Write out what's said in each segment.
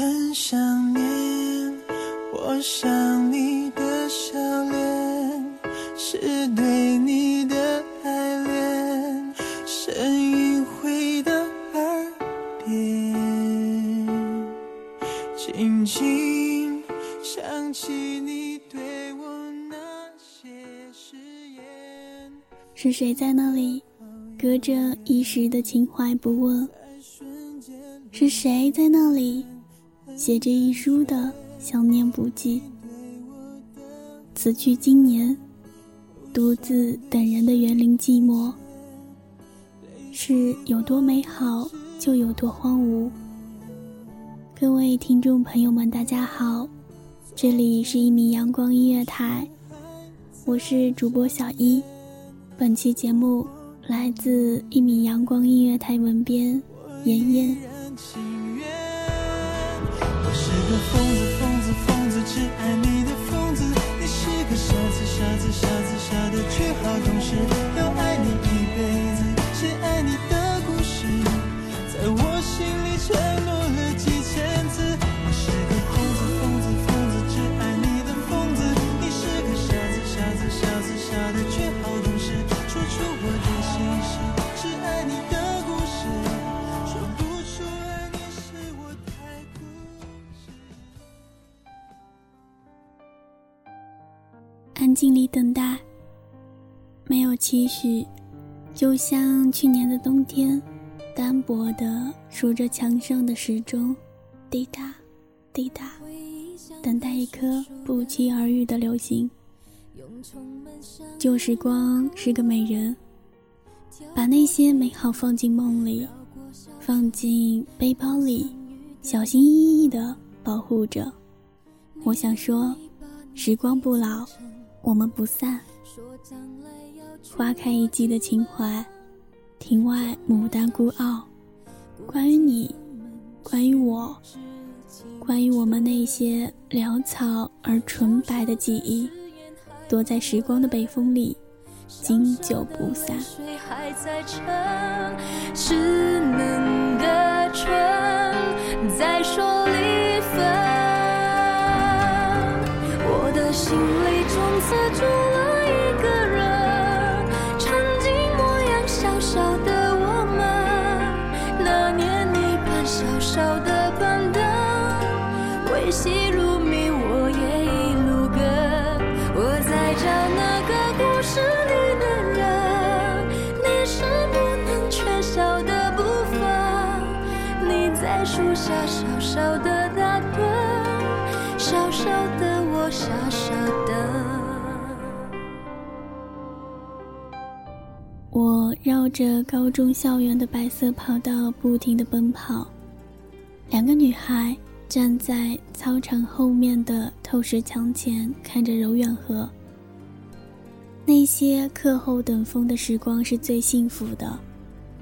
很想念，我想你的笑脸，是对你的爱恋，声音回到耳边，轻轻想起你对我那些誓言。是谁在那里，隔着一时的情怀不问？是谁在那里？写着一书的想念不记，此去经年，独自等人的园林寂寞。是有多美好，就有多荒芜。各位听众朋友们，大家好，这里是一米阳光音乐台，我是主播小一。本期节目来自一米阳光音乐台文编妍妍。疯子，疯子，疯子，只爱你的疯子。你是个傻子，傻子，傻子，傻的却好懂事。期许，就像去年的冬天，单薄的数着墙上的时钟，滴答，滴答，等待一颗不期而遇的流星。旧时光是个美人，把那些美好放进梦里，放进背包里，小心翼翼的保护着。我想说，时光不老。我们不散，花开一季的情怀，庭外牡丹孤傲。关于你，关于我，关于我们那些潦草而纯白的记忆，躲在时光的北风里，经久不散。还在撑，稚嫩的唇在说离分。我的心里种刺绕着高中校园的白色跑道不停地奔跑，两个女孩站在操场后面的透石墙前，看着柔远河。那些课后等风的时光是最幸福的，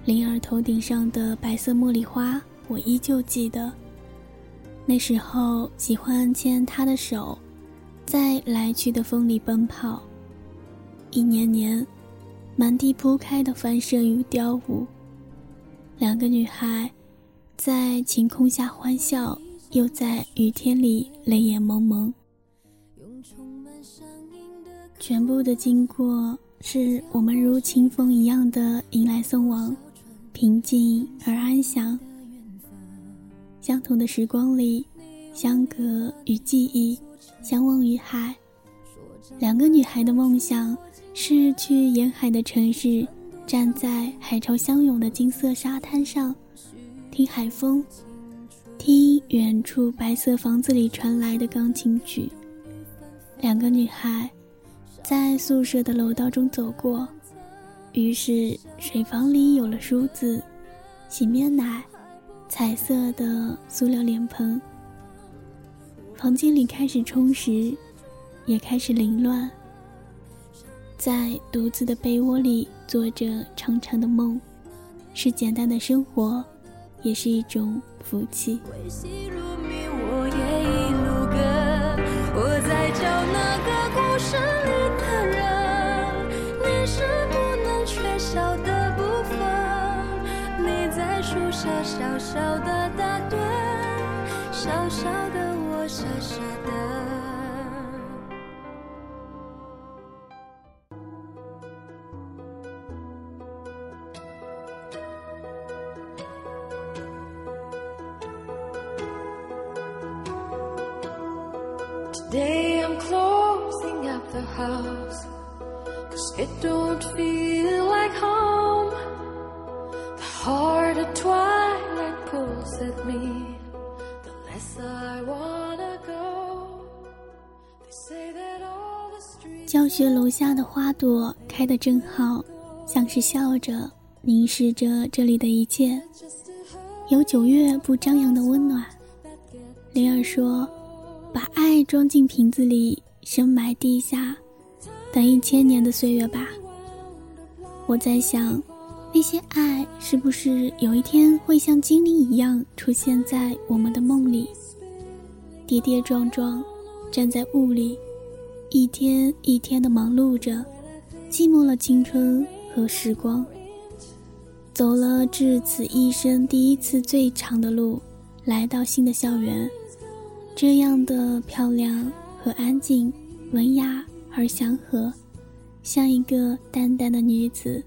灵儿头顶上的白色茉莉花，我依旧记得。那时候喜欢牵她的手，在来去的风里奔跑。一年年。满地铺开的繁盛与雕舞，两个女孩在晴空下欢笑，又在雨天里泪眼蒙蒙。全部的经过是我们如清风一样的迎来送往，平静而安详。相同的时光里，相隔与记忆，相望于海。两个女孩的梦想是去沿海的城市，站在海潮相拥的金色沙滩上，听海风，听远处白色房子里传来的钢琴曲。两个女孩。在宿舍的楼道中走过，于是水房里有了梳子、洗面奶、彩色的塑料脸盆。房间里开始充实，也开始凌乱。在独自的被窝里做着长长的梦，是简单的生活，也是一种福气。我在教那个故事里的人，你是不能缺少的部分。你在树下小小的打盹，小小的我傻傻的。The house 教学楼下的花朵开得正好，像是笑着凝视着这里的一切，有九月不张扬的温暖。灵儿说。把爱装进瓶子里，深埋地下，等一千年的岁月吧。我在想，那些爱是不是有一天会像精灵一样出现在我们的梦里？跌跌撞撞，站在雾里，一天一天的忙碌着，寂寞了青春和时光。走了至此一生第一次最长的路，来到新的校园。这样的漂亮和安静，文雅而祥和，像一个淡淡的女子，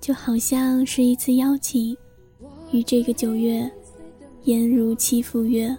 就好像是一次邀请，与这个九月，颜如期赴约。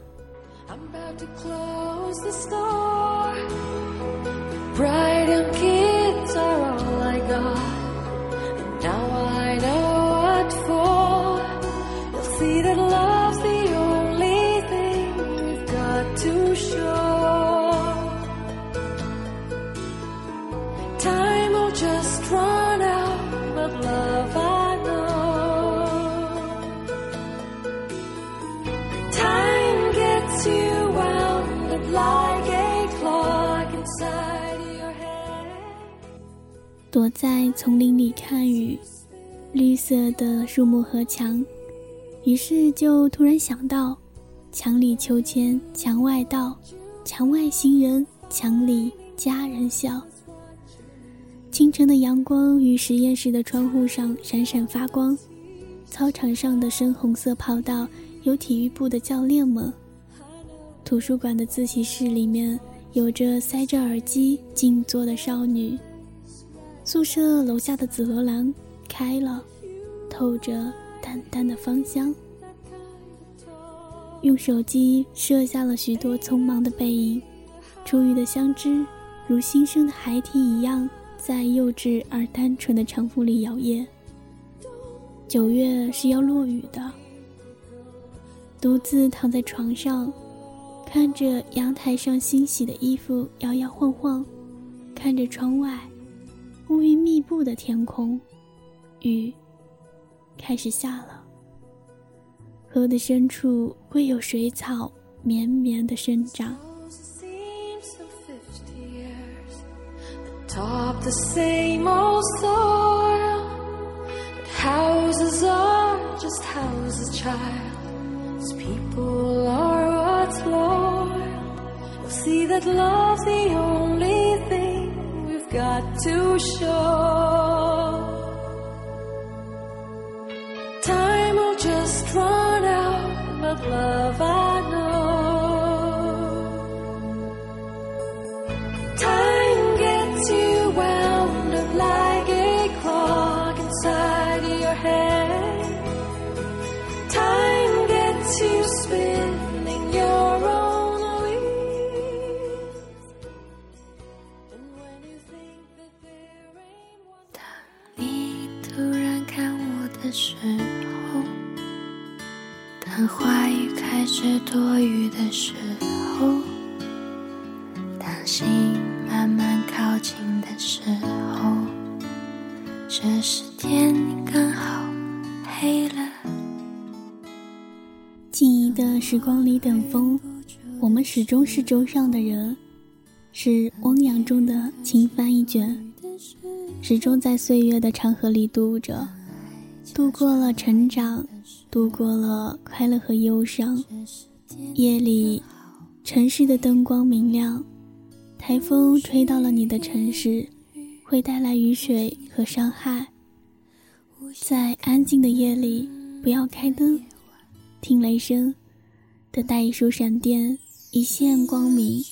躲在丛林里看雨，绿色的树木和墙，于是就突然想到：墙里秋千，墙外道，墙外行人，墙里佳人笑。清晨的阳光于实验室的窗户上闪闪发光，操场上的深红色跑道有体育部的教练们，图书馆的自习室里面有着塞着耳机静坐的少女。宿舍楼下的紫罗兰开了，透着淡淡的芳香。用手机摄下了许多匆忙的背影，初遇的相知，如新生的孩提一样，在幼稚而单纯的长服里摇曳。九月是要落雨的，独自躺在床上，看着阳台上新洗的衣服摇摇晃晃，看着窗外。乌云密布的天空，雨开始下了。河的深处会有水草绵绵的生长。Got to show. Time will just run out, but love I 是多余的时候，当心慢慢靠近的时候，这时天刚好黑了。记忆的时光里等风，我们始终是舟上的人，是汪洋中的轻帆一卷，始终在岁月的长河里渡着，度过了成长，度过了快乐和忧伤。夜里，城市的灯光明亮，台风吹到了你的城市，会带来雨水和伤害。在安静的夜里，不要开灯。听雷声，等待一束闪电，一线光明，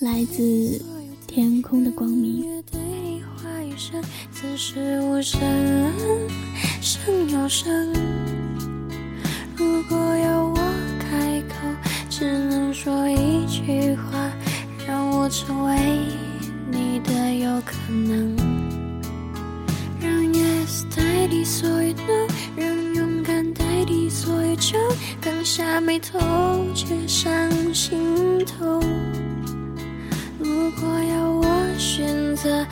来自天空的光明。此时无声，胜有声。如果要我开口，只能说一句话，让我成为你的有可能。让 yes 代替所有 no，让勇敢代替所有求，刚下眉头却上心头。如果要我选择，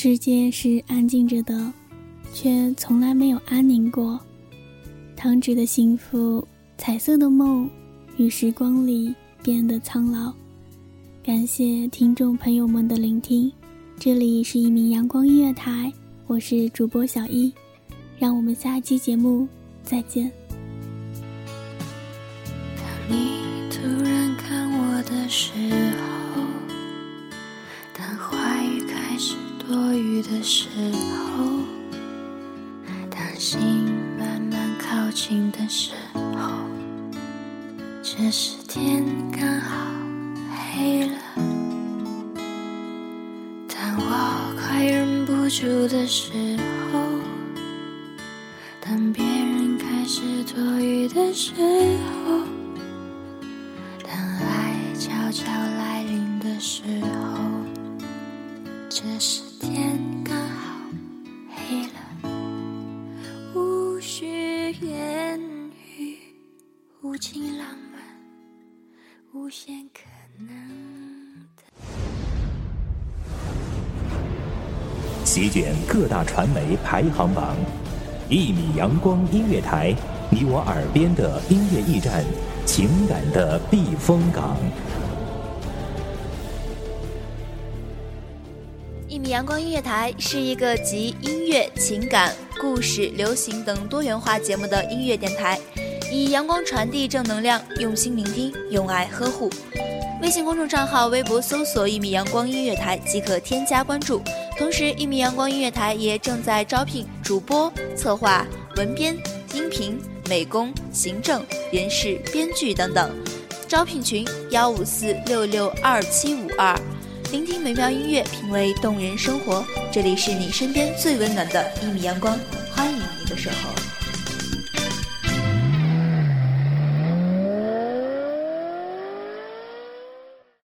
世界是安静着的，却从来没有安宁过。糖纸的幸福，彩色的梦，与时光里变得苍老。感谢听众朋友们的聆听，这里是一名阳光音乐台，我是主播小一，让我们下期节目再见。当你突然看我的时这时天刚好黑了。当我快忍不住的时候，当别人开始多余的时候，当爱悄悄来临的时候，这时无限可能。席卷各大传媒排行榜，一米阳光音乐台，你我耳边的音乐驿站，情感的避风港。一米阳光音乐台是一个集音乐、情感、故事、流行等多元化节目的音乐电台，以阳光传递正能量，用心聆听，用爱呵护。微信公众账号、微博搜索“一米阳光音乐台”即可添加关注。同时，一米阳光音乐台也正在招聘主播、策划、文编、音频、美工、行政、人事、编剧等等。招聘群：幺五四六六二七五二。聆听美妙音乐，品味动人生活。这里是你身边最温暖的一米阳光，欢迎你的守候。